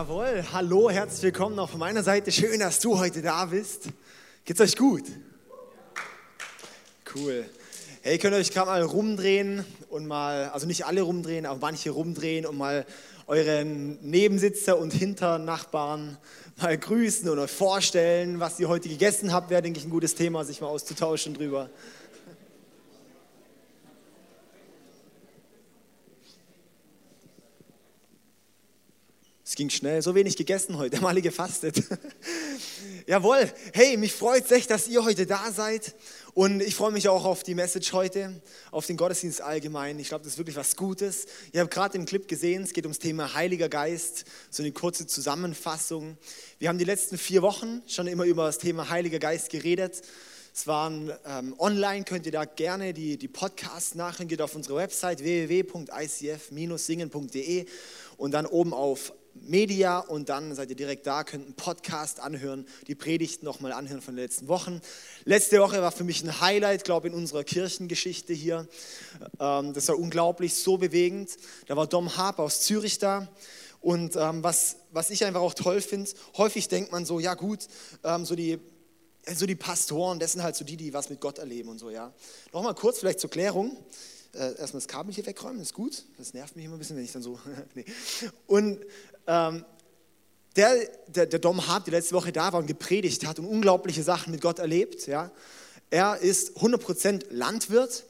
Jawohl, hallo, herzlich willkommen auch von meiner Seite. Schön, dass du heute da bist. Geht's euch gut? Cool. Hey, könnt ihr euch gerade mal rumdrehen und mal, also nicht alle rumdrehen, aber manche rumdrehen und mal euren Nebensitzer und Hinternachbarn mal grüßen und euch vorstellen, was ihr heute gegessen habt, wäre, denke ich, ein gutes Thema, sich mal auszutauschen drüber. Es ging schnell, so wenig gegessen heute, mal gefastet. Jawohl, hey, mich freut es echt, dass ihr heute da seid. Und ich freue mich auch auf die Message heute, auf den Gottesdienst allgemein. Ich glaube, das ist wirklich was Gutes. Ihr habt gerade im Clip gesehen, es geht ums Thema Heiliger Geist, so eine kurze Zusammenfassung. Wir haben die letzten vier Wochen schon immer über das Thema Heiliger Geist geredet. Es waren ähm, online, könnt ihr da gerne die, die Podcasts nachhören. Geht auf unsere Website www.icf-singen.de und dann oben auf Media und dann seid ihr direkt da, könnt einen Podcast anhören, die Predigten nochmal anhören von den letzten Wochen. Letzte Woche war für mich ein Highlight, glaube ich, in unserer Kirchengeschichte hier. Ähm, das war unglaublich, so bewegend. Da war Dom Harp aus Zürich da. Und ähm, was, was ich einfach auch toll finde, häufig denkt man so, ja gut, ähm, so die so die Pastoren, das sind halt so die, die was mit Gott erleben und so, ja. Nochmal kurz vielleicht zur Klärung. Äh, erstmal das Kabel hier wegräumen, ist gut. Das nervt mich immer ein bisschen, wenn ich dann so. nee. Und ähm, der, der, der Dom Hart, der letzte Woche da war und gepredigt hat und unglaubliche Sachen mit Gott erlebt, ja, er ist 100% Landwirt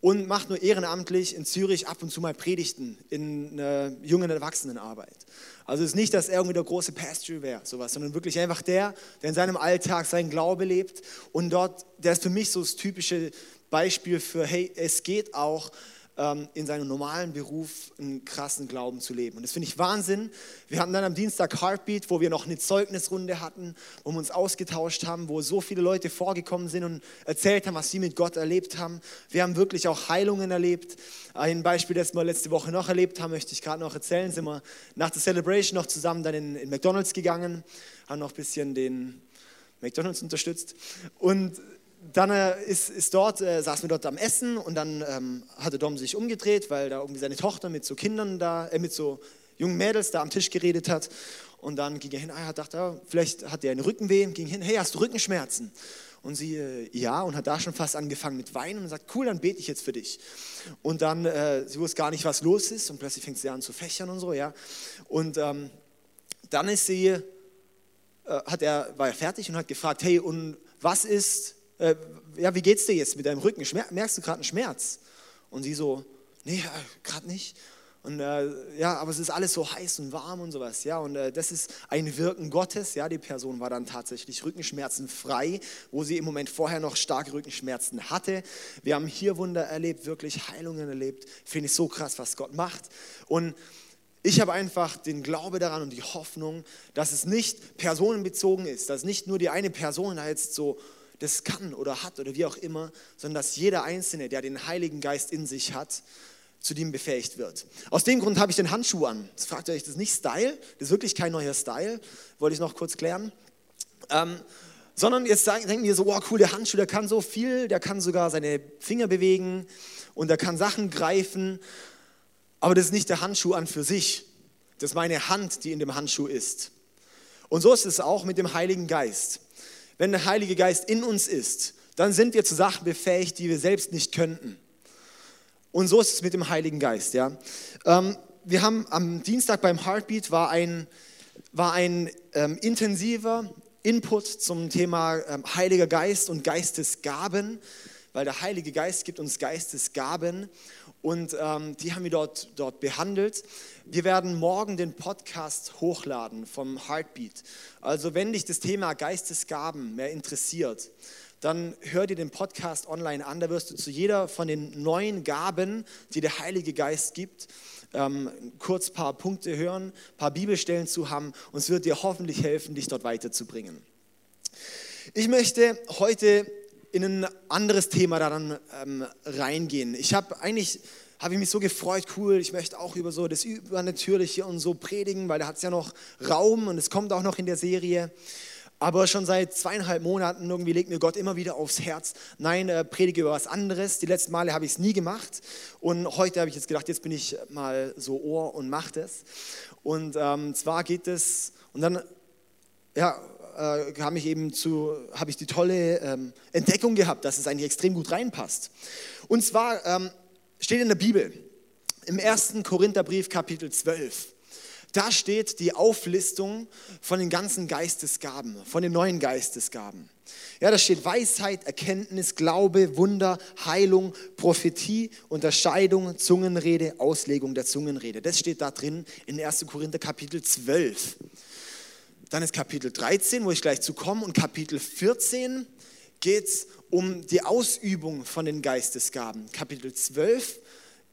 und macht nur ehrenamtlich in Zürich ab und zu mal Predigten in einer jungen Erwachsenenarbeit. Also es ist nicht, dass er irgendwie der große Pastor wäre, sowas, sondern wirklich einfach der, der in seinem Alltag seinen Glaube lebt und dort, der ist für mich so das typische Beispiel für, hey, es geht auch in seinem normalen Beruf einen krassen Glauben zu leben. Und das finde ich Wahnsinn. Wir hatten dann am Dienstag Heartbeat, wo wir noch eine Zeugnisrunde hatten, wo wir uns ausgetauscht haben, wo so viele Leute vorgekommen sind und erzählt haben, was sie mit Gott erlebt haben. Wir haben wirklich auch Heilungen erlebt. Ein Beispiel, das wir letzte Woche noch erlebt haben, möchte ich gerade noch erzählen. Sind wir nach der Celebration noch zusammen dann in, in McDonald's gegangen, haben noch ein bisschen den McDonald's unterstützt und dann äh, ist, ist dort, äh, saßen wir dort am Essen und dann ähm, hatte Dom sich umgedreht, weil da irgendwie seine Tochter mit so Kindern da, äh, mit so jungen Mädels da am Tisch geredet hat. Und dann ging er hin, er dachte, ja, vielleicht hat er einen Rückenweh, ging hin, hey, hast du Rückenschmerzen? Und sie, äh, ja, und hat da schon fast angefangen mit Weinen und sagt, cool, dann bete ich jetzt für dich. Und dann, äh, sie wusste gar nicht, was los ist und plötzlich fängt sie an zu fächern und so, ja. Und ähm, dann ist sie, äh, hat er, war er fertig und hat gefragt, hey, und was ist, äh, ja, wie geht's dir jetzt mit deinem Rücken? Merkst du gerade einen Schmerz? Und sie so, nee, äh, gerade nicht. Und äh, ja, aber es ist alles so heiß und warm und sowas, ja. Und äh, das ist ein Wirken Gottes, ja. Die Person war dann tatsächlich rückenschmerzenfrei, wo sie im Moment vorher noch starke Rückenschmerzen hatte. Wir haben hier Wunder erlebt, wirklich Heilungen erlebt. Finde ich so krass, was Gott macht. Und ich habe einfach den Glaube daran und die Hoffnung, dass es nicht personenbezogen ist, dass nicht nur die eine Person da jetzt so das kann oder hat oder wie auch immer, sondern dass jeder Einzelne, der den Heiligen Geist in sich hat, zu dem befähigt wird. Aus dem Grund habe ich den Handschuh an. Das fragt ihr euch, das ist nicht Style, das ist wirklich kein neuer Style, wollte ich noch kurz klären. Ähm, sondern jetzt denken wir so, oh cool, der Handschuh, der kann so viel, der kann sogar seine Finger bewegen und der kann Sachen greifen, aber das ist nicht der Handschuh an für sich, das ist meine Hand, die in dem Handschuh ist. Und so ist es auch mit dem Heiligen Geist wenn der Heilige Geist in uns ist, dann sind wir zu Sachen befähigt, die wir selbst nicht könnten. Und so ist es mit dem Heiligen Geist. Ja. Ähm, wir haben am Dienstag beim Heartbeat war ein, war ein ähm, intensiver Input zum Thema ähm, Heiliger Geist und Geistesgaben, weil der Heilige Geist gibt uns Geistesgaben und ähm, die haben wir dort, dort behandelt. Wir werden morgen den Podcast hochladen vom Heartbeat. Also wenn dich das Thema Geistesgaben mehr interessiert, dann hör dir den Podcast online an. Da wirst du zu jeder von den neuen Gaben, die der Heilige Geist gibt, ähm, kurz ein paar Punkte hören, ein paar Bibelstellen zu haben und es wird dir hoffentlich helfen, dich dort weiterzubringen. Ich möchte heute in ein anderes Thema daran ähm, reingehen. Ich habe eigentlich habe ich mich so gefreut, cool, ich möchte auch über so das Übernatürliche und so predigen, weil da hat es ja noch Raum und es kommt auch noch in der Serie. Aber schon seit zweieinhalb Monaten irgendwie legt mir Gott immer wieder aufs Herz, nein, äh, predige über was anderes. Die letzten Male habe ich es nie gemacht. Und heute habe ich jetzt gedacht, jetzt bin ich mal so Ohr und mache das. Und ähm, zwar geht es, und dann ja, äh, habe ich eben zu, habe ich die tolle ähm, Entdeckung gehabt, dass es eigentlich extrem gut reinpasst. Und zwar ähm, steht in der Bibel, im 1. Korintherbrief Kapitel 12, da steht die Auflistung von den ganzen Geistesgaben, von den neuen Geistesgaben. Ja, da steht Weisheit, Erkenntnis, Glaube, Wunder, Heilung, Prophetie, Unterscheidung, Zungenrede, Auslegung der Zungenrede. Das steht da drin in 1. Korinther Kapitel 12. Dann ist Kapitel 13, wo ich gleich zu komme, und Kapitel 14 geht es um die Ausübung von den Geistesgaben. Kapitel 12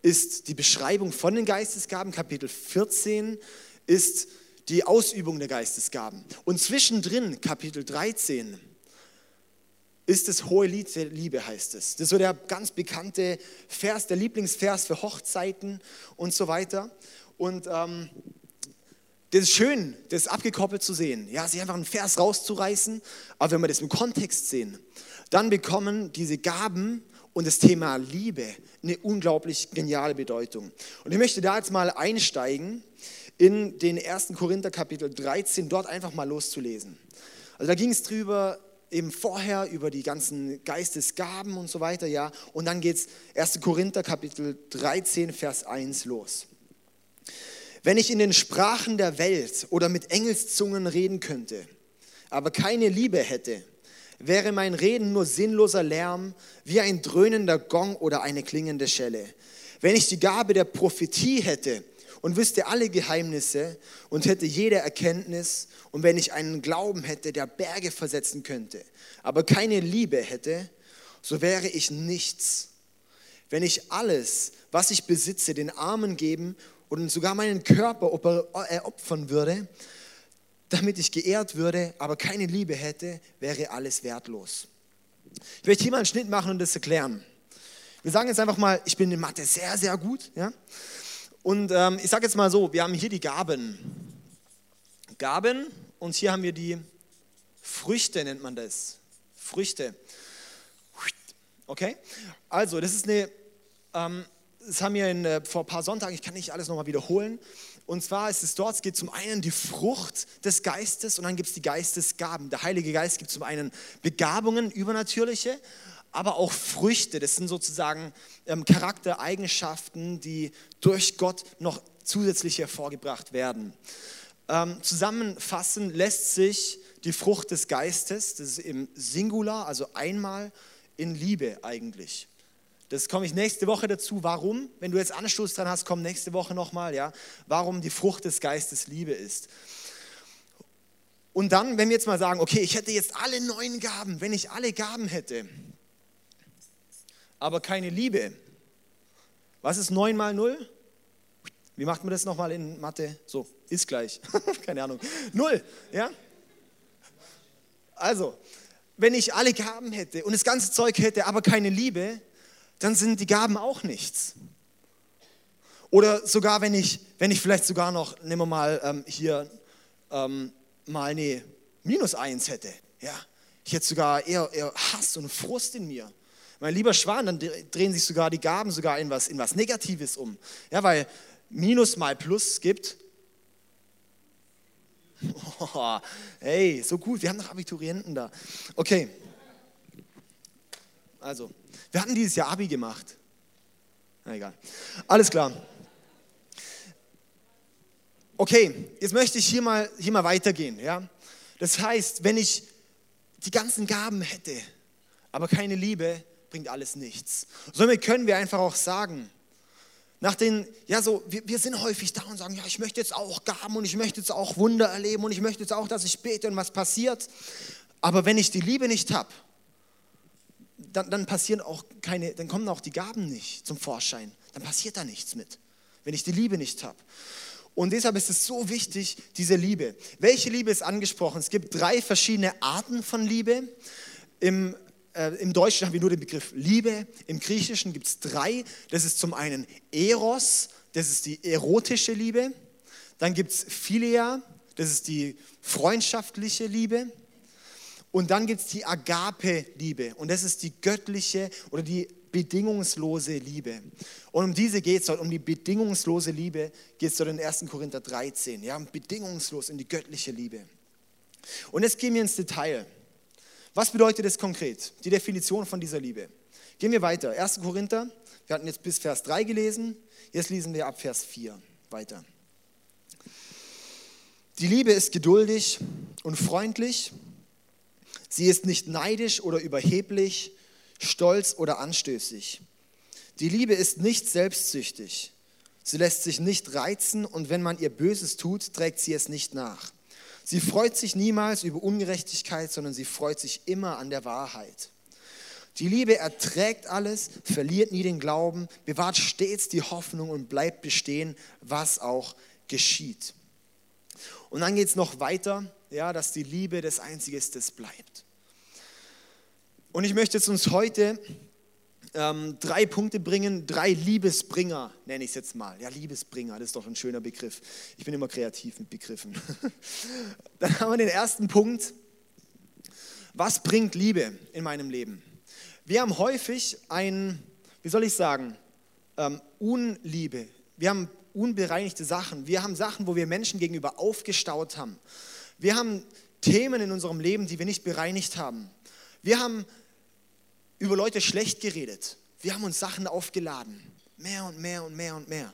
ist die Beschreibung von den Geistesgaben. Kapitel 14 ist die Ausübung der Geistesgaben. Und zwischendrin, Kapitel 13, ist das hohe Lied der Liebe, heißt es. Das ist so der ganz bekannte Vers, der Lieblingsvers für Hochzeiten und so weiter. Und ähm, das ist schön, das abgekoppelt zu sehen. Ja, sich einfach einen Vers rauszureißen. Aber wenn wir das im Kontext sehen, dann bekommen diese Gaben und das Thema Liebe eine unglaublich geniale Bedeutung. Und ich möchte da jetzt mal einsteigen in den 1. Korinther Kapitel 13, dort einfach mal loszulesen. Also da ging es drüber, eben vorher über die ganzen Geistesgaben und so weiter, ja. Und dann geht es 1. Korinther Kapitel 13, Vers 1 los. Wenn ich in den Sprachen der Welt oder mit Engelszungen reden könnte, aber keine Liebe hätte, wäre mein Reden nur sinnloser Lärm, wie ein dröhnender Gong oder eine klingende Schelle. Wenn ich die Gabe der Prophetie hätte und wüsste alle Geheimnisse und hätte jede Erkenntnis und wenn ich einen Glauben hätte, der Berge versetzen könnte, aber keine Liebe hätte, so wäre ich nichts. Wenn ich alles, was ich besitze, den Armen geben und sogar meinen Körper äh, opfern würde, damit ich geehrt würde, aber keine Liebe hätte, wäre alles wertlos. Ich möchte hier mal einen Schnitt machen und das erklären. Wir sagen jetzt einfach mal, ich bin in Mathe sehr, sehr gut. Ja? Und ähm, ich sage jetzt mal so, wir haben hier die Gaben. Gaben und hier haben wir die Früchte, nennt man das. Früchte. Okay? Also, das ist eine, ähm, das haben wir in, äh, vor ein paar Sonntagen, ich kann nicht alles nochmal wiederholen. Und zwar ist es dort, es geht zum einen die Frucht des Geistes und dann gibt es die Geistesgaben. Der Heilige Geist gibt zum einen Begabungen, übernatürliche, aber auch Früchte. Das sind sozusagen ähm, Charaktereigenschaften, die durch Gott noch zusätzlich hervorgebracht werden. Ähm, zusammenfassen lässt sich die Frucht des Geistes, das ist im Singular, also einmal in Liebe eigentlich. Das komme ich nächste Woche dazu. Warum? Wenn du jetzt Anstoß dran hast, komm nächste Woche nochmal, ja. Warum die Frucht des Geistes Liebe ist. Und dann, wenn wir jetzt mal sagen, okay, ich hätte jetzt alle neun Gaben, wenn ich alle Gaben hätte, aber keine Liebe. Was ist 9 mal 0? Wie macht man das nochmal in Mathe? So, ist gleich. keine Ahnung. 0, ja? Also, wenn ich alle Gaben hätte und das ganze Zeug hätte, aber keine Liebe, dann sind die Gaben auch nichts. Oder sogar, wenn ich, wenn ich vielleicht sogar noch, nehmen wir mal ähm, hier ähm, mal eine Minus 1 hätte. Ja, ich hätte sogar eher, eher Hass und Frust in mir. Mein lieber Schwan, dann drehen sich sogar die Gaben sogar in was, in was Negatives um. Ja, weil Minus mal Plus gibt. Oh, hey, so gut, wir haben noch Abiturienten da. Okay. Also, wir hatten dieses Jahr Abi gemacht. Na egal. Alles klar. Okay, jetzt möchte ich hier mal, hier mal weitergehen. Ja? Das heißt, wenn ich die ganzen Gaben hätte, aber keine Liebe, bringt alles nichts. Somit können wir einfach auch sagen, nach den, ja so, wir, wir sind häufig da und sagen, ja, ich möchte jetzt auch Gaben und ich möchte jetzt auch Wunder erleben und ich möchte jetzt auch, dass ich bete und was passiert. Aber wenn ich die Liebe nicht habe, dann, dann passieren auch keine, dann kommen auch die Gaben nicht zum Vorschein. Dann passiert da nichts mit, wenn ich die Liebe nicht habe. Und deshalb ist es so wichtig, diese Liebe. Welche Liebe ist angesprochen? Es gibt drei verschiedene Arten von Liebe. Im, äh, Im Deutschen haben wir nur den Begriff Liebe. Im Griechischen gibt es drei. Das ist zum einen Eros, das ist die erotische Liebe. Dann gibt es Philia, das ist die freundschaftliche Liebe. Und dann gibt es die Agape-Liebe. Und das ist die göttliche oder die bedingungslose Liebe. Und um diese geht es dort, um die bedingungslose Liebe geht es dort in 1. Korinther 13. Ja, bedingungslos in die göttliche Liebe. Und jetzt gehen wir ins Detail. Was bedeutet das konkret? Die Definition von dieser Liebe. Gehen wir weiter. 1. Korinther, wir hatten jetzt bis Vers 3 gelesen, jetzt lesen wir ab Vers 4 weiter. Die Liebe ist geduldig und freundlich. Sie ist nicht neidisch oder überheblich, stolz oder anstößig. Die Liebe ist nicht selbstsüchtig. Sie lässt sich nicht reizen und wenn man ihr Böses tut, trägt sie es nicht nach. Sie freut sich niemals über Ungerechtigkeit, sondern sie freut sich immer an der Wahrheit. Die Liebe erträgt alles, verliert nie den Glauben, bewahrt stets die Hoffnung und bleibt bestehen, was auch geschieht. Und dann geht es noch weiter, ja, dass die Liebe das Einzige ist, bleibt. Und ich möchte jetzt uns heute ähm, drei Punkte bringen, drei Liebesbringer, nenne ich es jetzt mal. Ja, Liebesbringer, das ist doch ein schöner Begriff. Ich bin immer kreativ mit Begriffen. Dann haben wir den ersten Punkt. Was bringt Liebe in meinem Leben? Wir haben häufig ein, wie soll ich sagen, ähm, Unliebe. Wir haben unbereinigte Sachen. Wir haben Sachen, wo wir Menschen gegenüber aufgestaut haben. Wir haben Themen in unserem Leben, die wir nicht bereinigt haben. Wir haben über Leute schlecht geredet. Wir haben uns Sachen aufgeladen. Mehr und mehr und mehr und mehr.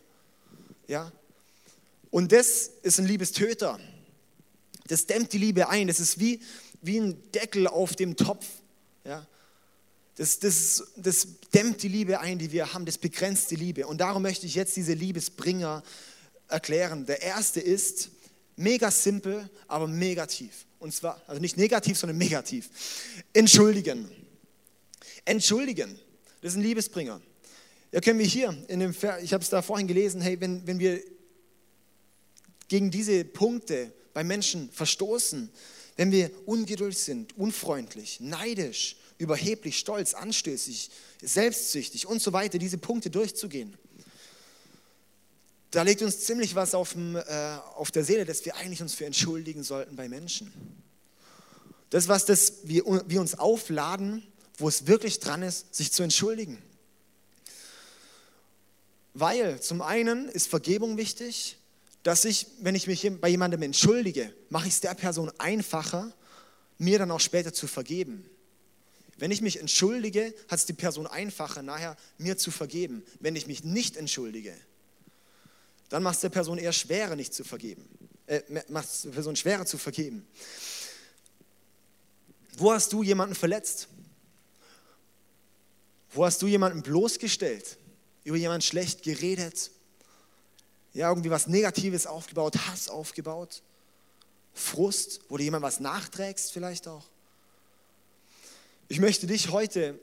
Ja? Und das ist ein Liebestöter. Das dämmt die Liebe ein. Das ist wie, wie ein Deckel auf dem Topf. Ja? Das, das, das dämmt die Liebe ein, die wir haben. Das begrenzt die Liebe. Und darum möchte ich jetzt diese Liebesbringer erklären. Der erste ist mega simpel, aber negativ. Und zwar, also nicht negativ, sondern negativ. Entschuldigen. Entschuldigen, das ist ein Liebesbringer. Ja, können wir hier, in dem ich habe es da vorhin gelesen, hey, wenn, wenn wir gegen diese Punkte bei Menschen verstoßen, wenn wir ungeduldig sind, unfreundlich, neidisch, überheblich, stolz, anstößig, selbstsüchtig und so weiter, diese Punkte durchzugehen, da liegt uns ziemlich was auf, dem, äh, auf der Seele, dass wir eigentlich uns für entschuldigen sollten bei Menschen. Das, was das, wir, wir uns aufladen, wo es wirklich dran ist, sich zu entschuldigen. Weil zum einen ist Vergebung wichtig, dass ich, wenn ich mich bei jemandem entschuldige, mache ich es der Person einfacher, mir dann auch später zu vergeben. Wenn ich mich entschuldige, hat es die Person einfacher, nachher mir zu vergeben. Wenn ich mich nicht entschuldige, dann macht es der Person eher schwerer, nicht zu vergeben. Äh, macht es der Person schwerer zu vergeben. Wo hast du jemanden verletzt? Wo hast du jemanden bloßgestellt? Über jemanden schlecht geredet? Ja, irgendwie was Negatives aufgebaut, Hass aufgebaut? Frust, wo dir jemand was nachträgst vielleicht auch? Ich möchte dich heute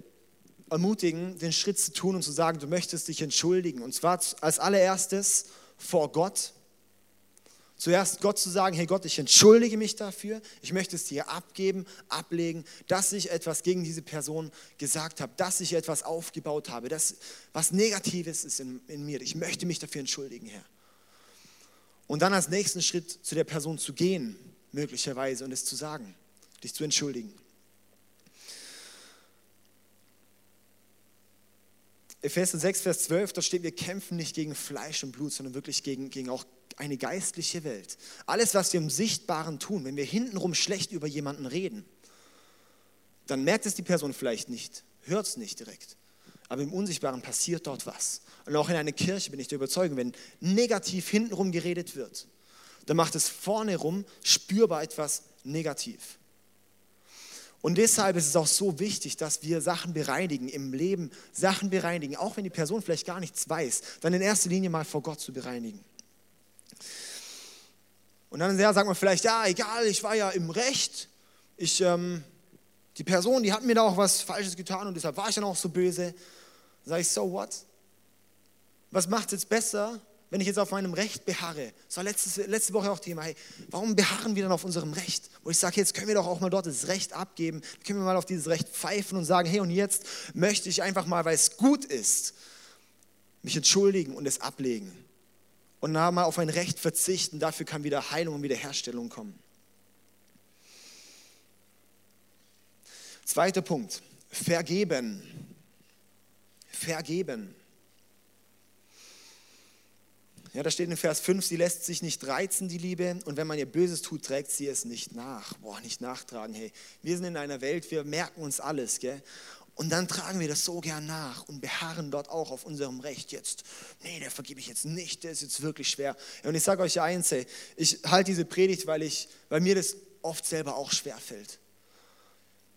ermutigen, den Schritt zu tun und zu sagen, du möchtest dich entschuldigen. Und zwar als allererstes vor Gott Zuerst Gott zu sagen, hey Gott, ich entschuldige mich dafür, ich möchte es dir abgeben, ablegen, dass ich etwas gegen diese Person gesagt habe, dass ich etwas aufgebaut habe, dass was Negatives ist in, in mir. Ich möchte mich dafür entschuldigen, Herr. Und dann als nächsten Schritt zu der Person zu gehen, möglicherweise, und es zu sagen, dich zu entschuldigen. Epheser 6, Vers 12, da steht, wir kämpfen nicht gegen Fleisch und Blut, sondern wirklich gegen, gegen auch eine geistliche Welt. Alles, was wir im Sichtbaren tun, wenn wir hintenrum schlecht über jemanden reden, dann merkt es die Person vielleicht nicht, hört es nicht direkt. Aber im Unsichtbaren passiert dort was. Und auch in einer Kirche bin ich der Überzeugung, wenn negativ hintenrum geredet wird, dann macht es vorne rum spürbar etwas negativ. Und deshalb ist es auch so wichtig, dass wir Sachen bereinigen, im Leben Sachen bereinigen, auch wenn die Person vielleicht gar nichts weiß, dann in erster Linie mal vor Gott zu bereinigen. Und dann ja, sagt man vielleicht, ja, egal, ich war ja im Recht. Ich, ähm, die Person, die hat mir da auch was Falsches getan und deshalb war ich dann auch so böse. Sag ich, so what? Was macht es jetzt besser, wenn ich jetzt auf meinem Recht beharre? Das war letzte, letzte Woche auch Thema, hey, warum beharren wir dann auf unserem Recht? Wo ich sage, jetzt können wir doch auch mal dort das Recht abgeben, können wir mal auf dieses Recht pfeifen und sagen, hey, und jetzt möchte ich einfach mal, weil es gut ist, mich entschuldigen und es ablegen und mal auf ein Recht verzichten. Dafür kann wieder Heilung und Wiederherstellung kommen. Zweiter Punkt, vergeben. Vergeben. Ja, da steht in Vers 5, sie lässt sich nicht reizen, die Liebe, und wenn man ihr Böses tut, trägt sie es nicht nach. Boah, nicht nachtragen, hey. Wir sind in einer Welt, wir merken uns alles, gell? Und dann tragen wir das so gern nach und beharren dort auch auf unserem Recht jetzt. Nee, der vergebe ich jetzt nicht, der ist jetzt wirklich schwer. Und ich sage euch eins, hey, ich halte diese Predigt, weil, ich, weil mir das oft selber auch schwer fällt.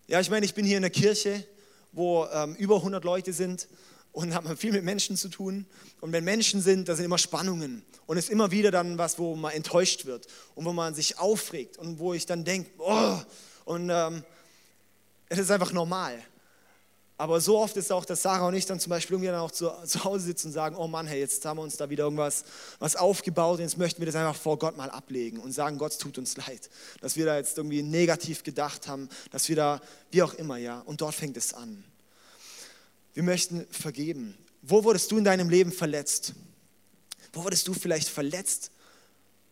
Ja, ich meine, ich bin hier in der Kirche, wo ähm, über 100 Leute sind und haben viel mit Menschen zu tun. Und wenn Menschen sind, da sind immer Spannungen. Und es ist immer wieder dann was, wo man enttäuscht wird und wo man sich aufregt und wo ich dann denke, oh, und ähm, es ist einfach normal. Aber so oft ist auch, dass Sarah und ich dann zum Beispiel irgendwie dann auch zu, zu Hause sitzen und sagen, oh Mann, hey, jetzt haben wir uns da wieder irgendwas was aufgebaut und jetzt möchten wir das einfach vor Gott mal ablegen und sagen, Gott, tut uns leid, dass wir da jetzt irgendwie negativ gedacht haben, dass wir da, wie auch immer, ja, und dort fängt es an. Wir möchten vergeben. Wo wurdest du in deinem Leben verletzt? Wo wurdest du vielleicht verletzt?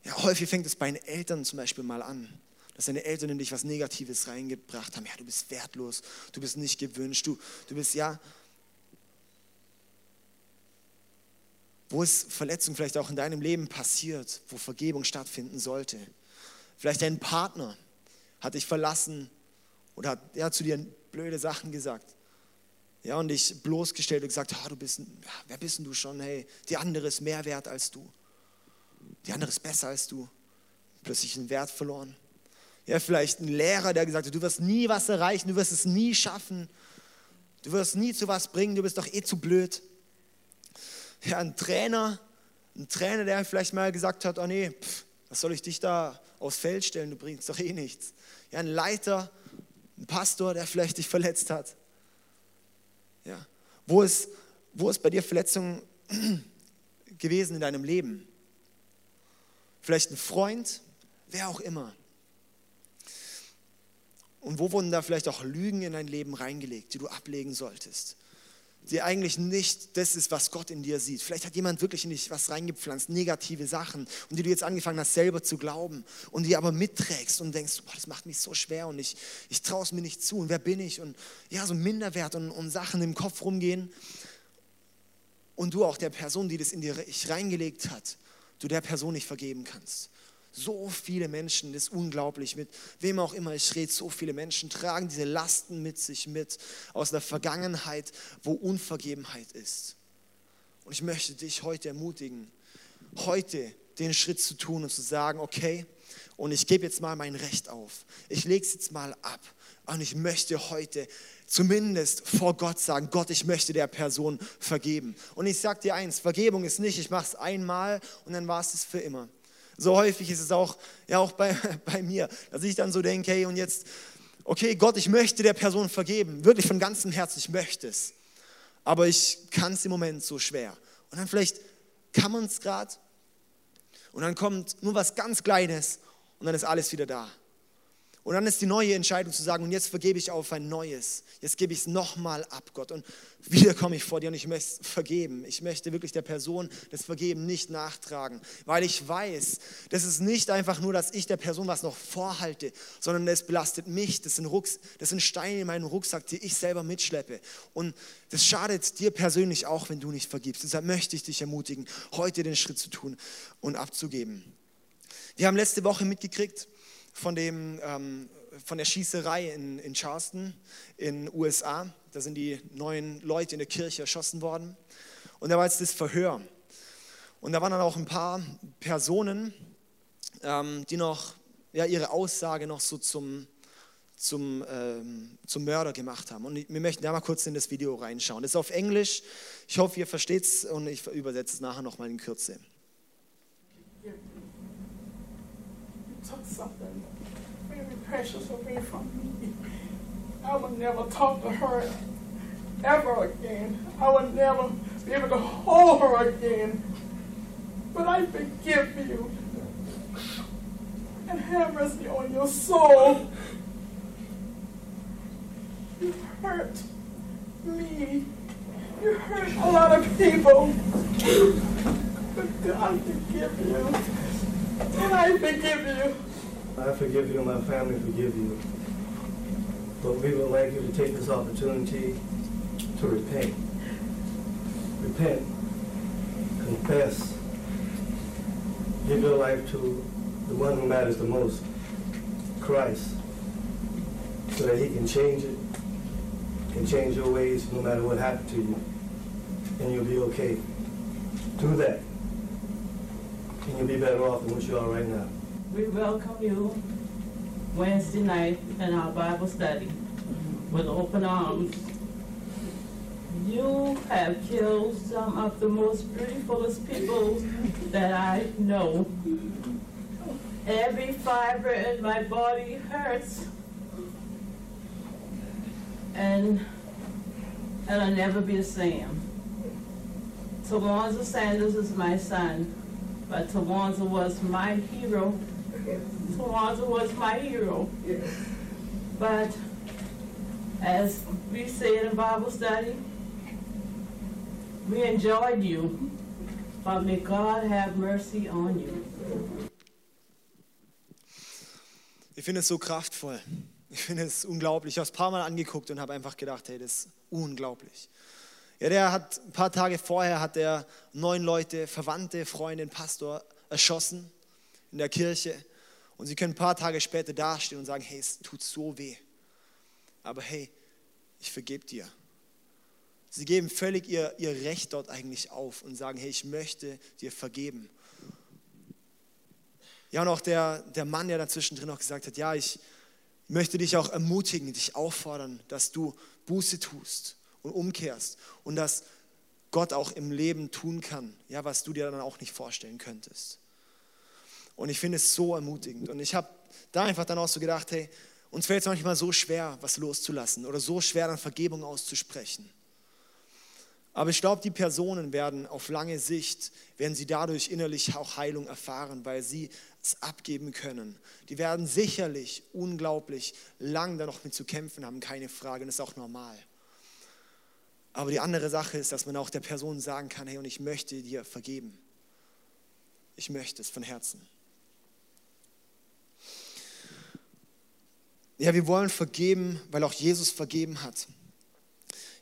Ja, häufig fängt es bei den Eltern zum Beispiel mal an dass deine Eltern in dich was Negatives reingebracht haben. Ja, du bist wertlos, du bist nicht gewünscht, du, du bist ja. Wo ist Verletzung vielleicht auch in deinem Leben passiert, wo Vergebung stattfinden sollte? Vielleicht dein Partner hat dich verlassen oder hat ja, zu dir blöde Sachen gesagt. Ja, und dich bloßgestellt und gesagt, ah, du bist, wer bist denn du schon? Hey, die andere ist mehr wert als du. Die andere ist besser als du. Plötzlich einen Wert verloren. Ja, vielleicht ein Lehrer, der gesagt hat, du wirst nie was erreichen, du wirst es nie schaffen, du wirst nie zu was bringen, du bist doch eh zu blöd. Ja, ein Trainer, ein Trainer, der vielleicht mal gesagt hat, oh nee, pff, was soll ich dich da aufs Feld stellen, du bringst doch eh nichts. Ja, ein Leiter, ein Pastor, der vielleicht dich verletzt hat. Ja, wo ist, wo ist bei dir Verletzung gewesen in deinem Leben? Vielleicht ein Freund, wer auch immer. Und wo wurden da vielleicht auch Lügen in dein Leben reingelegt, die du ablegen solltest? Die eigentlich nicht das ist, was Gott in dir sieht. Vielleicht hat jemand wirklich in dich was reingepflanzt, negative Sachen, und die du jetzt angefangen hast, selber zu glauben und die aber mitträgst und denkst, boah, das macht mich so schwer und ich, ich traue es mir nicht zu und wer bin ich? Und ja, so Minderwert und, und Sachen im Kopf rumgehen. Und du auch der Person, die das in dir reingelegt hat, du der Person nicht vergeben kannst. So viele Menschen, das ist unglaublich, mit wem auch immer ich rede, so viele Menschen tragen diese Lasten mit sich mit aus der Vergangenheit, wo Unvergebenheit ist. Und ich möchte dich heute ermutigen, heute den Schritt zu tun und zu sagen, okay, und ich gebe jetzt mal mein Recht auf. Ich lege es jetzt mal ab. Und ich möchte heute zumindest vor Gott sagen, Gott, ich möchte der Person vergeben. Und ich sage dir eins, Vergebung ist nicht, ich mache es einmal und dann war es es für immer. So häufig ist es auch, ja auch bei, bei mir, dass ich dann so denke, hey, und jetzt, okay, Gott, ich möchte der Person vergeben, wirklich von ganzem Herzen, ich möchte es. Aber ich kann es im Moment so schwer. Und dann vielleicht kann man es gerade und dann kommt nur was ganz Kleines und dann ist alles wieder da. Und dann ist die neue Entscheidung zu sagen, und jetzt vergebe ich auf ein neues. Jetzt gebe ich es nochmal ab, Gott. Und wieder komme ich vor dir und ich möchte vergeben. Ich möchte wirklich der Person das Vergeben nicht nachtragen, weil ich weiß, das ist nicht einfach nur, dass ich der Person was noch vorhalte, sondern es belastet mich. Das sind, Rucks, das sind Steine in meinem Rucksack, die ich selber mitschleppe. Und das schadet dir persönlich auch, wenn du nicht vergibst. Deshalb möchte ich dich ermutigen, heute den Schritt zu tun und abzugeben. Wir haben letzte Woche mitgekriegt, von, dem, ähm, von der Schießerei in, in Charleston in USA. Da sind die neun Leute in der Kirche erschossen worden. Und da war jetzt das Verhör. Und da waren dann auch ein paar Personen, ähm, die noch ja, ihre Aussage noch so zum, zum, ähm, zum Mörder gemacht haben. Und wir möchten da mal kurz in das Video reinschauen. Das ist auf Englisch. Ich hoffe, ihr versteht es und ich übersetze es nachher nochmal in Kürze. took something precious away from me. I would never talk to her ever again. I would never be able to hold her again. But I forgive you and have mercy on your soul. You hurt me. You hurt a lot of people. But God forgive you. And I forgive you. I forgive you and my family forgive you. But we would like you to take this opportunity to repent. Repent. Confess. Give your life to the one who matters the most, Christ, so that he can change it, can change your ways no matter what happened to you, and you'll be okay. Do that, and you'll be better off than what you are right now. We welcome you Wednesday night in our Bible study with open arms. You have killed some of the most beautifulest people that I know. Every fiber in my body hurts. And and I'll never be the same. Tawanza Sanders is my son, but Tawanza was my hero. Tawanza was my hero. But as we said in Bible study, we enjoyed you, but may God have mercy on you. Ich finde es so kraftvoll. Ich finde es unglaublich. Ich habe es ein paar Mal angeguckt und habe einfach gedacht, hey, das ist unglaublich. Ja, der hat ein paar Tage vorher hat er neun Leute, Verwandte, Freunde, Pastor erschossen in der Kirche. Und sie können ein paar Tage später dastehen und sagen, hey, es tut so weh. Aber hey, ich vergebe dir. Sie geben völlig ihr, ihr Recht dort eigentlich auf und sagen, hey, ich möchte dir vergeben. Ja, und auch der, der Mann, der dazwischen drin noch gesagt hat, ja, ich möchte dich auch ermutigen, dich auffordern, dass du Buße tust und umkehrst und dass Gott auch im Leben tun kann, ja, was du dir dann auch nicht vorstellen könntest. Und ich finde es so ermutigend. Und ich habe da einfach dann auch so gedacht, hey, uns fällt es manchmal so schwer, was loszulassen oder so schwer, dann Vergebung auszusprechen. Aber ich glaube, die Personen werden auf lange Sicht, werden sie dadurch innerlich auch Heilung erfahren, weil sie es abgeben können. Die werden sicherlich unglaublich lang da noch mit zu kämpfen haben, keine Frage, und das ist auch normal. Aber die andere Sache ist, dass man auch der Person sagen kann, hey, und ich möchte dir vergeben. Ich möchte es von Herzen. Ja, wir wollen vergeben, weil auch Jesus vergeben hat.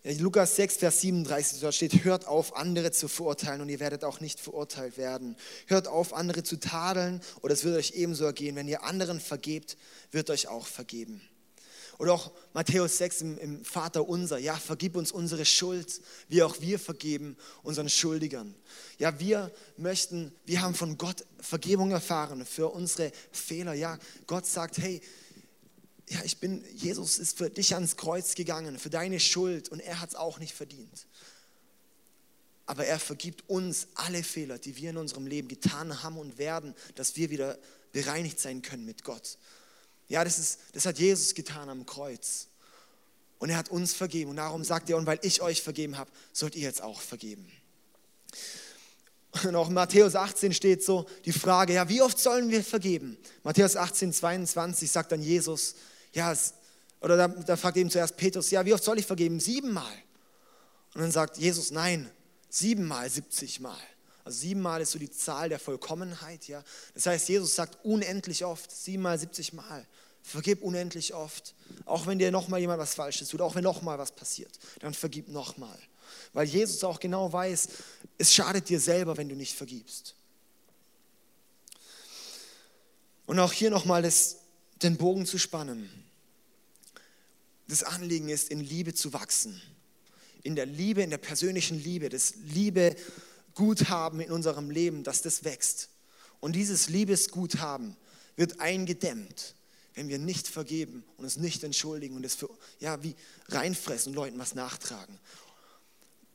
Ja, Lukas 6, Vers 37, dort steht, hört auf, andere zu verurteilen und ihr werdet auch nicht verurteilt werden. Hört auf, andere zu tadeln oder es wird euch ebenso ergehen. Wenn ihr anderen vergebt, wird euch auch vergeben. Oder auch Matthäus 6 im, im Vater unser, ja, vergib uns unsere Schuld, wie auch wir vergeben unseren Schuldigern. Ja, wir möchten, wir haben von Gott Vergebung erfahren für unsere Fehler. Ja, Gott sagt, hey, ja, ich bin, Jesus ist für dich ans Kreuz gegangen, für deine Schuld und er hat es auch nicht verdient. Aber er vergibt uns alle Fehler, die wir in unserem Leben getan haben und werden, dass wir wieder bereinigt sein können mit Gott. Ja, das, ist, das hat Jesus getan am Kreuz. Und er hat uns vergeben. Und darum sagt er, und weil ich euch vergeben habe, sollt ihr jetzt auch vergeben. Und auch in Matthäus 18 steht so die Frage, ja, wie oft sollen wir vergeben? Matthäus 18, 22 sagt dann Jesus, ja, oder da, da fragt eben zuerst Petrus, ja, wie oft soll ich vergeben? Siebenmal. Und dann sagt Jesus, nein, siebenmal, siebzigmal. Also siebenmal ist so die Zahl der Vollkommenheit, ja. Das heißt, Jesus sagt unendlich oft, siebenmal, siebzigmal. Vergib unendlich oft. Auch wenn dir nochmal jemand was Falsches tut, auch wenn nochmal was passiert, dann vergib nochmal. Weil Jesus auch genau weiß, es schadet dir selber, wenn du nicht vergibst. Und auch hier nochmal den Bogen zu spannen. Das Anliegen ist, in Liebe zu wachsen. In der Liebe, in der persönlichen Liebe, das Liebe Guthaben in unserem Leben, dass das wächst. Und dieses Liebesguthaben wird eingedämmt, wenn wir nicht vergeben und uns nicht entschuldigen und es für, ja, wie reinfressen und Leuten was nachtragen.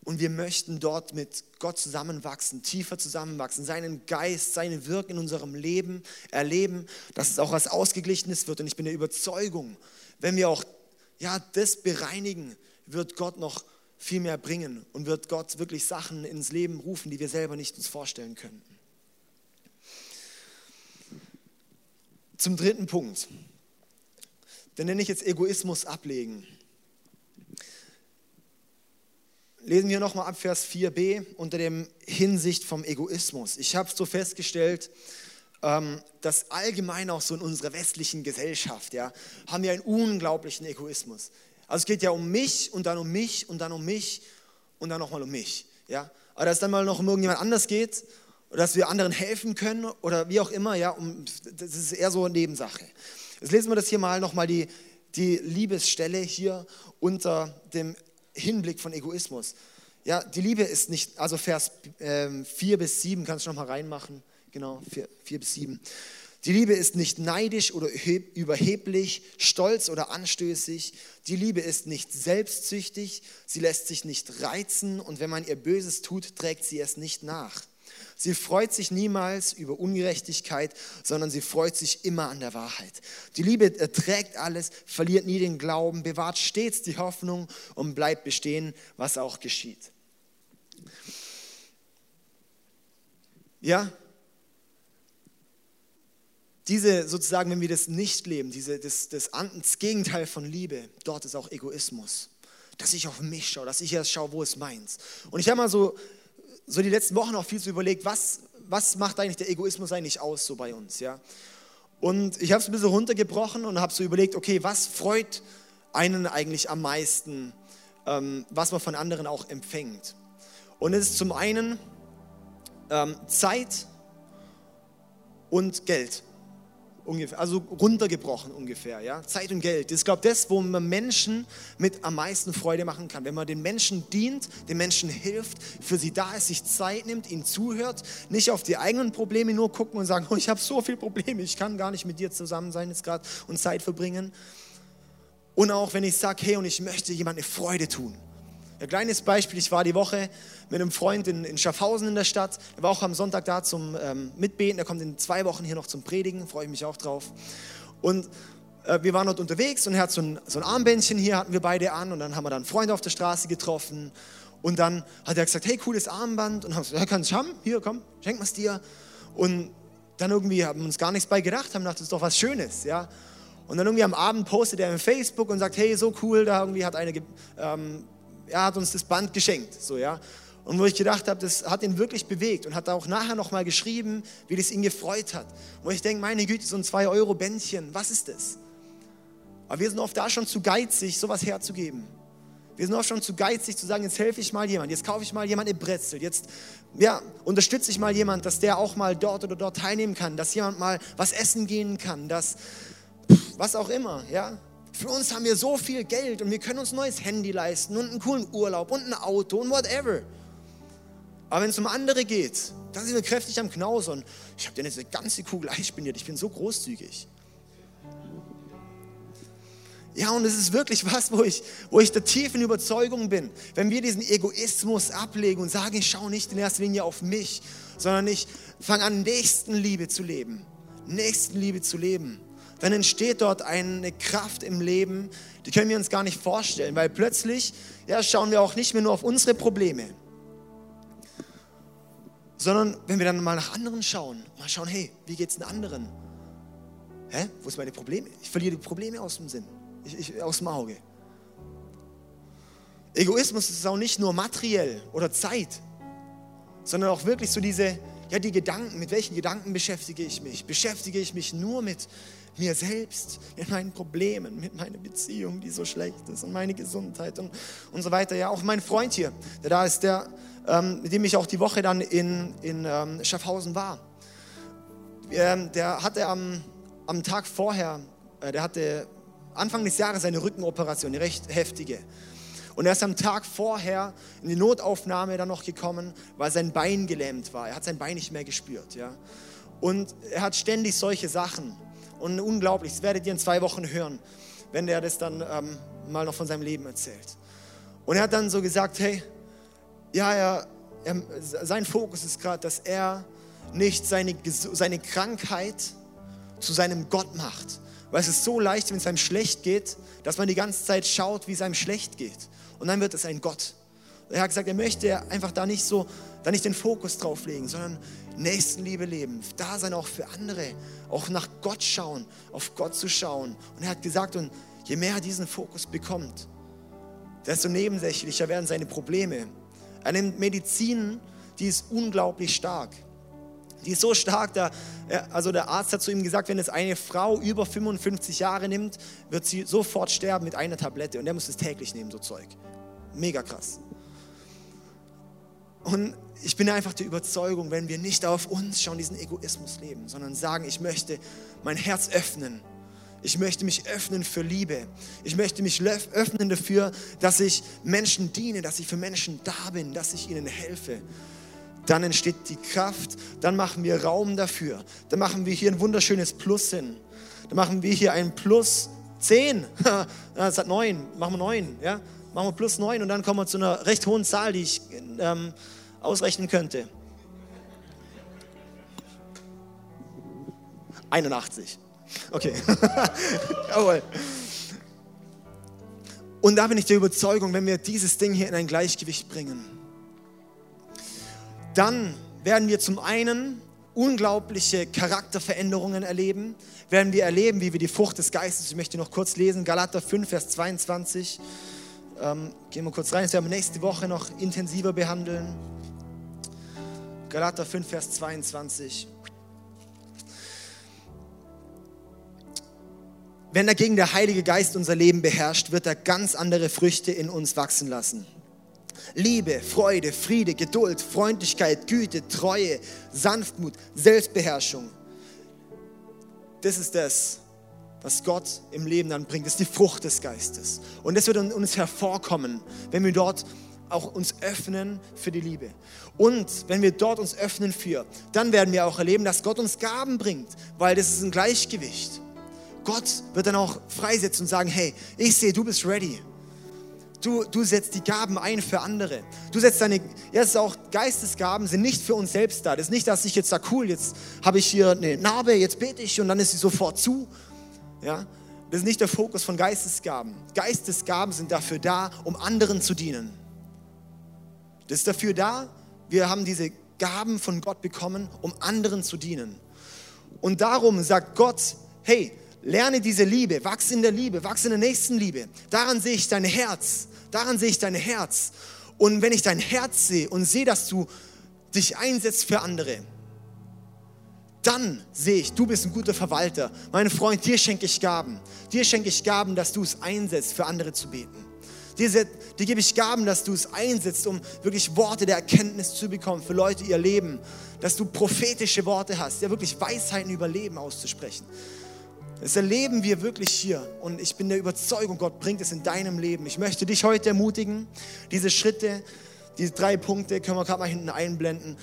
Und wir möchten dort mit Gott zusammenwachsen, tiefer zusammenwachsen, seinen Geist, seine Wirken in unserem Leben erleben, dass es auch was Ausgeglichenes wird. Und ich bin der Überzeugung, wenn wir auch ja, das bereinigen, wird Gott noch viel mehr bringen und wird Gott wirklich Sachen ins Leben rufen, die wir selber nicht uns vorstellen könnten. Zum dritten Punkt. Den nenne ich jetzt Egoismus ablegen lesen wir nochmal ab Vers 4b unter dem Hinsicht vom Egoismus. Ich habe so festgestellt, ähm, dass allgemein auch so in unserer westlichen Gesellschaft, ja, haben wir einen unglaublichen Egoismus. Also es geht ja um mich und dann um mich und dann um mich und dann nochmal um mich. Ja? Aber dass es dann mal noch um irgendjemand anders geht oder dass wir anderen helfen können oder wie auch immer, ja, um, das ist eher so eine Nebensache. Jetzt lesen wir das hier mal nochmal die, die Liebesstelle hier unter dem Hinblick von Egoismus. Ja, die Liebe ist nicht, also Vers ähm, 4 bis 7, kannst du nochmal reinmachen. Genau, 4, 4 bis 7. Die Liebe ist nicht neidisch oder überheblich, stolz oder anstößig. Die Liebe ist nicht selbstsüchtig, sie lässt sich nicht reizen und wenn man ihr Böses tut, trägt sie es nicht nach. Sie freut sich niemals über Ungerechtigkeit, sondern sie freut sich immer an der Wahrheit. Die Liebe erträgt alles, verliert nie den Glauben, bewahrt stets die Hoffnung und bleibt bestehen, was auch geschieht. Ja, diese sozusagen, wenn wir das nicht leben, diese, das, das, das Gegenteil von Liebe, dort ist auch Egoismus. Dass ich auf mich schaue, dass ich erst schaue, wo ist meins. Und ich habe mal so, so die letzten Wochen auch viel zu überlegt, was, was macht eigentlich der Egoismus eigentlich aus so bei uns, ja. Und ich habe es ein bisschen runtergebrochen und habe so überlegt, okay, was freut einen eigentlich am meisten, ähm, was man von anderen auch empfängt. Und es ist zum einen ähm, Zeit und Geld ungefähr, also runtergebrochen ungefähr, ja. Zeit und Geld. Das ist, glaube ich, das, wo man Menschen mit am meisten Freude machen kann. Wenn man den Menschen dient, den Menschen hilft, für sie da ist, sich Zeit nimmt, ihnen zuhört, nicht auf die eigenen Probleme nur gucken und sagen, oh, ich habe so viele Probleme, ich kann gar nicht mit dir zusammen sein jetzt gerade und Zeit verbringen. Und auch wenn ich sage, hey, und ich möchte jemand eine Freude tun. Ein kleines Beispiel, ich war die Woche mit einem Freund in, in Schaffhausen in der Stadt. Er war auch am Sonntag da zum ähm, Mitbeten. Er kommt in zwei Wochen hier noch zum Predigen, freue ich mich auch drauf. Und äh, wir waren dort unterwegs und er hat so ein, so ein Armbändchen hier, hatten wir beide an. Und dann haben wir dann Freunde auf der Straße getroffen. Und dann hat er gesagt, hey, cooles Armband. Und haben gesagt, ja, kannst du haben? Hier, komm, schenk mal's dir. Und dann irgendwie haben wir uns gar nichts bei gedacht, haben gedacht, das ist doch was Schönes, ja. Und dann irgendwie am Abend postet er in Facebook und sagt, hey, so cool, da irgendwie hat eine ähm, er hat uns das Band geschenkt, so ja. Und wo ich gedacht habe, das hat ihn wirklich bewegt und hat auch nachher nochmal geschrieben, wie das ihn gefreut hat. Wo ich denke, meine Güte, so ein 2-Euro-Bändchen, was ist das? Aber wir sind oft da schon zu geizig, sowas herzugeben. Wir sind oft schon zu geizig zu sagen, jetzt helfe ich mal jemand, jetzt kaufe ich mal jemand eine Brezel, jetzt ja, unterstütze ich mal jemand, dass der auch mal dort oder dort teilnehmen kann, dass jemand mal was essen gehen kann, dass was auch immer, ja. Für uns haben wir so viel Geld und wir können uns ein neues Handy leisten und einen coolen Urlaub und ein Auto und whatever. Aber wenn es um andere geht, dann sind wir kräftig am Knausern. Ich habe dir jetzt eine ganze Kugel Eis spendiert, ich bin so großzügig. Ja, und es ist wirklich was, wo ich, wo ich der tiefen Überzeugung bin. Wenn wir diesen Egoismus ablegen und sagen, ich schaue nicht in erster Linie auf mich, sondern ich fange an, Nächstenliebe zu leben. Nächstenliebe zu leben dann entsteht dort eine Kraft im Leben, die können wir uns gar nicht vorstellen, weil plötzlich ja, schauen wir auch nicht mehr nur auf unsere Probleme, sondern wenn wir dann mal nach anderen schauen, mal schauen, hey, wie geht es den anderen? Hä? Wo sind meine Probleme? Ich verliere die Probleme aus dem Sinn, ich, ich, aus dem Auge. Egoismus ist auch nicht nur materiell oder Zeit, sondern auch wirklich so diese, ja, die Gedanken, mit welchen Gedanken beschäftige ich mich? Beschäftige ich mich nur mit, mir selbst, mit meinen Problemen, mit meiner Beziehung, die so schlecht ist und meine Gesundheit und, und so weiter. Ja, auch mein Freund hier, der da ist, der, ähm, mit dem ich auch die Woche dann in, in ähm, Schaffhausen war. Ähm, der hatte am, am Tag vorher, äh, der hatte Anfang des Jahres eine Rückenoperation, eine recht heftige. Und er ist am Tag vorher in die Notaufnahme dann noch gekommen, weil sein Bein gelähmt war. Er hat sein Bein nicht mehr gespürt. Ja. Und er hat ständig solche Sachen. Und unglaublich, das werdet ihr in zwei Wochen hören, wenn der das dann ähm, mal noch von seinem Leben erzählt. Und er hat dann so gesagt, hey, ja, er, er sein Fokus ist gerade, dass er nicht seine, seine Krankheit zu seinem Gott macht. Weil es ist so leicht, wenn es einem schlecht geht, dass man die ganze Zeit schaut, wie es einem schlecht geht. Und dann wird es ein Gott. Er hat gesagt, er möchte einfach da nicht so, da nicht den Fokus drauf legen, sondern Nächstenliebe leben, da sein auch für andere, auch nach Gott schauen, auf Gott zu schauen. Und er hat gesagt, und je mehr er diesen Fokus bekommt, desto nebensächlicher werden seine Probleme. Er nimmt Medizin, die ist unglaublich stark. Die ist so stark, da, also der Arzt hat zu ihm gesagt, wenn es eine Frau über 55 Jahre nimmt, wird sie sofort sterben mit einer Tablette und der muss es täglich nehmen, so Zeug. Mega krass. Und ich bin einfach der Überzeugung, wenn wir nicht auf uns schauen, diesen Egoismus leben, sondern sagen, ich möchte mein Herz öffnen. Ich möchte mich öffnen für Liebe. Ich möchte mich öffnen dafür, dass ich Menschen diene, dass ich für Menschen da bin, dass ich ihnen helfe. Dann entsteht die Kraft, dann machen wir Raum dafür. Dann machen wir hier ein wunderschönes Plus hin. Dann machen wir hier ein Plus 10. Das hat 9. Machen wir 9. Ja? Machen wir plus 9 und dann kommen wir zu einer recht hohen Zahl, die ich ähm, ausrechnen könnte. 81. Okay. Jawohl. Und da bin ich der Überzeugung, wenn wir dieses Ding hier in ein Gleichgewicht bringen, dann werden wir zum einen unglaubliche Charakterveränderungen erleben, werden wir erleben, wie wir die Frucht des Geistes, ich möchte noch kurz lesen, Galater 5, Vers 22, ähm, gehen wir kurz rein, das werden wir nächste Woche noch intensiver behandeln. Galater 5, Vers 22. Wenn dagegen der Heilige Geist unser Leben beherrscht, wird er ganz andere Früchte in uns wachsen lassen. Liebe, Freude, Friede, Geduld, Freundlichkeit, Güte, Treue, Sanftmut, Selbstbeherrschung. Das ist das, was Gott im Leben dann bringt. Das ist die Frucht des Geistes. Und das wird uns hervorkommen, wenn wir dort auch uns öffnen für die Liebe. Und wenn wir dort uns öffnen für, dann werden wir auch erleben, dass Gott uns Gaben bringt, weil das ist ein Gleichgewicht. Gott wird dann auch freisetzen und sagen, hey, ich sehe, du bist ready. Du, du setzt die Gaben ein für andere. Du setzt deine, ja, ist auch Geistesgaben sind nicht für uns selbst da. Das ist nicht, dass ich jetzt sage, cool, jetzt habe ich hier eine Narbe, jetzt bete ich und dann ist sie sofort zu. Ja, das ist nicht der Fokus von Geistesgaben. Geistesgaben sind dafür da, um anderen zu dienen. Das ist dafür da, wir haben diese Gaben von Gott bekommen, um anderen zu dienen. Und darum sagt Gott, hey, Lerne diese Liebe, wachse in der Liebe, wachse in der nächsten Liebe. Daran sehe ich dein Herz, daran sehe ich dein Herz. Und wenn ich dein Herz sehe und sehe, dass du dich einsetzt für andere, dann sehe ich, du bist ein guter Verwalter. Mein Freund, dir schenke ich Gaben. Dir schenke ich Gaben, dass du es einsetzt, für andere zu beten. Dir, dir gebe ich Gaben, dass du es einsetzt, um wirklich Worte der Erkenntnis zu bekommen für Leute, ihr Leben. Dass du prophetische Worte hast, ja wirklich Weisheiten über Leben auszusprechen. Das erleben wir wirklich hier. Und ich bin der Überzeugung, Gott bringt es in deinem Leben. Ich möchte dich heute ermutigen, diese Schritte, diese drei Punkte, können wir gerade mal hinten einblenden,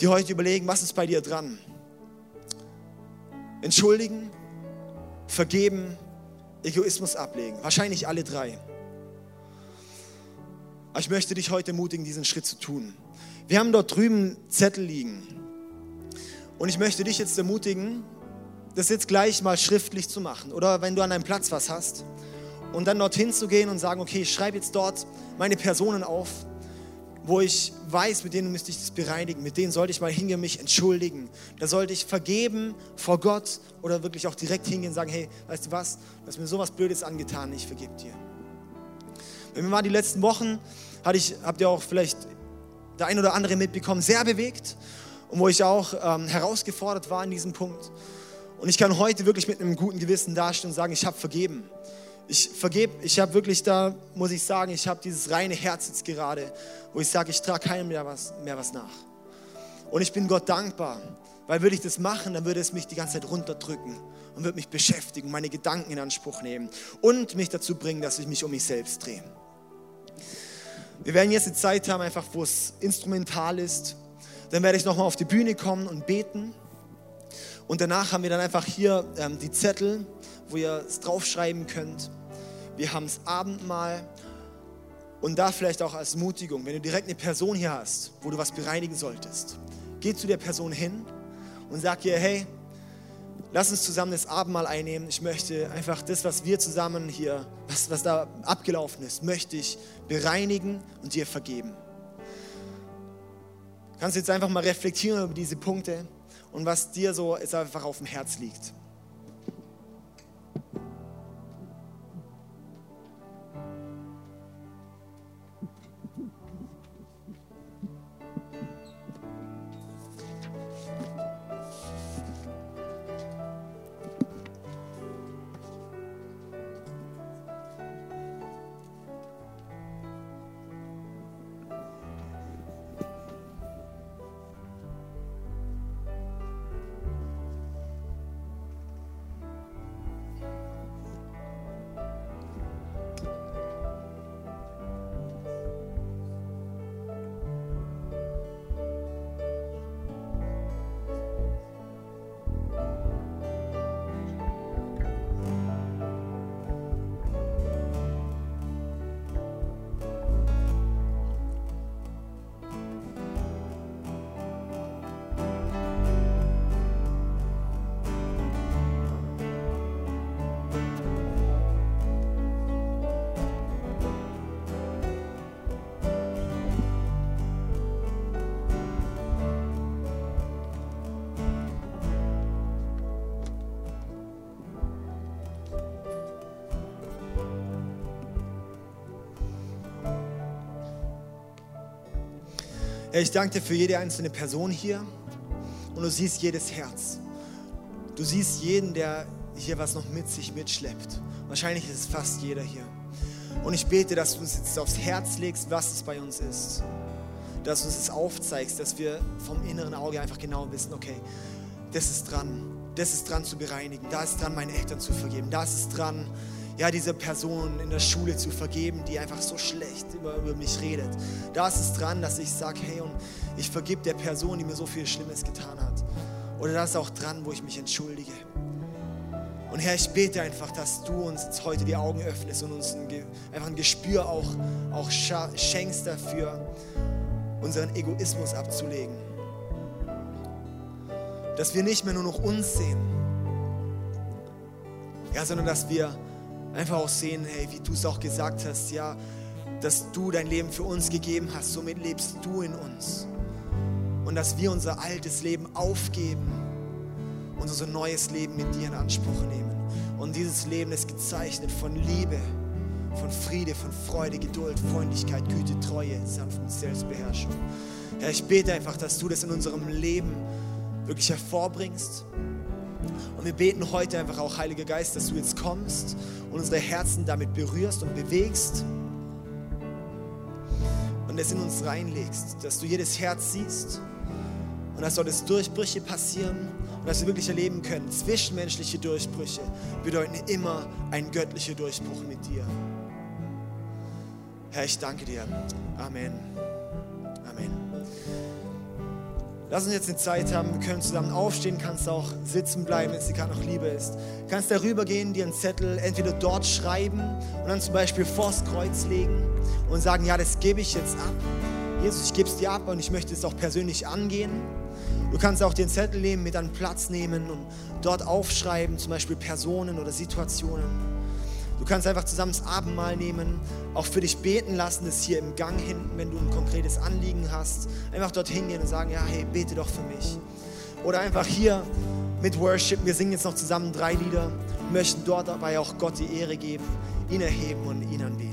die heute überlegen, was ist bei dir dran? Entschuldigen, vergeben, Egoismus ablegen. Wahrscheinlich alle drei. Aber ich möchte dich heute ermutigen, diesen Schritt zu tun. Wir haben dort drüben Zettel liegen. Und ich möchte dich jetzt ermutigen, das jetzt gleich mal schriftlich zu machen. Oder wenn du an einem Platz was hast und dann dorthin zu gehen und sagen, okay, ich schreibe jetzt dort meine Personen auf, wo ich weiß, mit denen müsste ich das bereinigen, mit denen sollte ich mal hingehen, mich entschuldigen. Da sollte ich vergeben vor Gott oder wirklich auch direkt hingehen und sagen, hey, weißt du was, du hast mir sowas Blödes angetan, ich vergebe dir. Wir mal die letzten Wochen, hatte ich, habt ihr auch vielleicht der ein oder andere mitbekommen, sehr bewegt und wo ich auch ähm, herausgefordert war in diesem Punkt. Und ich kann heute wirklich mit einem guten Gewissen dastehen und sagen, ich habe vergeben. Ich vergebe, ich habe wirklich da, muss ich sagen, ich habe dieses reine Herz jetzt gerade, wo ich sage, ich trage keinem mehr was, mehr was nach. Und ich bin Gott dankbar, weil würde ich das machen, dann würde es mich die ganze Zeit runterdrücken und würde mich beschäftigen, meine Gedanken in Anspruch nehmen und mich dazu bringen, dass ich mich um mich selbst drehe. Wir werden jetzt eine Zeit haben, einfach wo es instrumental ist. Dann werde ich nochmal auf die Bühne kommen und beten. Und danach haben wir dann einfach hier ähm, die Zettel, wo ihr es draufschreiben könnt. Wir haben das Abendmahl und da vielleicht auch als Mutigung, wenn du direkt eine Person hier hast, wo du was bereinigen solltest, geh zu der Person hin und sag ihr, hey, lass uns zusammen das Abendmahl einnehmen. Ich möchte einfach das, was wir zusammen hier, was, was da abgelaufen ist, möchte ich bereinigen und dir vergeben. Kannst jetzt einfach mal reflektieren über diese Punkte und was dir so jetzt einfach auf dem Herz liegt. Ich danke dir für jede einzelne Person hier und du siehst jedes Herz. Du siehst jeden, der hier was noch mit sich mitschleppt. Wahrscheinlich ist es fast jeder hier. Und ich bete, dass du uns jetzt aufs Herz legst, was es bei uns ist. Dass du uns es aufzeigst, dass wir vom inneren Auge einfach genau wissen, okay, das ist dran, das ist dran zu bereinigen, da ist dran, meine Eltern zu vergeben, da ist dran, ja, diese Person in der Schule zu vergeben, die einfach so schlecht über, über mich redet. Da ist es dran, dass ich sage, hey, und ich vergib der Person, die mir so viel Schlimmes getan hat. Oder da ist auch dran, wo ich mich entschuldige. Und Herr, ich bete einfach, dass du uns jetzt heute die Augen öffnest und uns ein, einfach ein Gespür auch, auch schenkst dafür, unseren Egoismus abzulegen. Dass wir nicht mehr nur noch uns sehen, ja, sondern dass wir einfach auch sehen, hey, wie du es auch gesagt hast, ja, dass du dein Leben für uns gegeben hast, somit lebst du in uns. Und dass wir unser altes Leben aufgeben und unser neues Leben mit dir in Anspruch nehmen. Und dieses Leben ist gezeichnet von Liebe, von Friede, von Freude, Geduld, Freundlichkeit, Güte, Treue, Sanftmut, Selbstbeherrschung. Herr, ich bete einfach, dass du das in unserem Leben wirklich hervorbringst. Und wir beten heute einfach auch, Heiliger Geist, dass du jetzt kommst und unsere Herzen damit berührst und bewegst und es in uns reinlegst, dass du jedes Herz siehst und dass dort es Durchbrüche passieren und dass wir wirklich erleben können, zwischenmenschliche Durchbrüche bedeuten immer ein göttlicher Durchbruch mit dir. Herr, ich danke dir. Amen. Amen. Lass uns jetzt eine Zeit haben, wir können zusammen aufstehen, kannst auch sitzen bleiben, wenn es dir gerade noch lieber ist. Du kannst darüber gehen, dir einen Zettel entweder dort schreiben und dann zum Beispiel vors Kreuz legen und sagen, ja, das gebe ich jetzt ab. Jesus, ich gebe es dir ab und ich möchte es auch persönlich angehen. Du kannst auch den Zettel nehmen, mit an Platz nehmen und dort aufschreiben, zum Beispiel Personen oder Situationen. Du kannst einfach zusammen das Abendmahl nehmen, auch für dich beten lassen, das hier im Gang hinten, wenn du ein konkretes Anliegen hast. Einfach dorthin gehen und sagen, ja, hey, bete doch für mich. Oder einfach hier mit Worship, wir singen jetzt noch zusammen drei Lieder, möchten dort dabei auch Gott die Ehre geben, ihn erheben und ihn anbeten.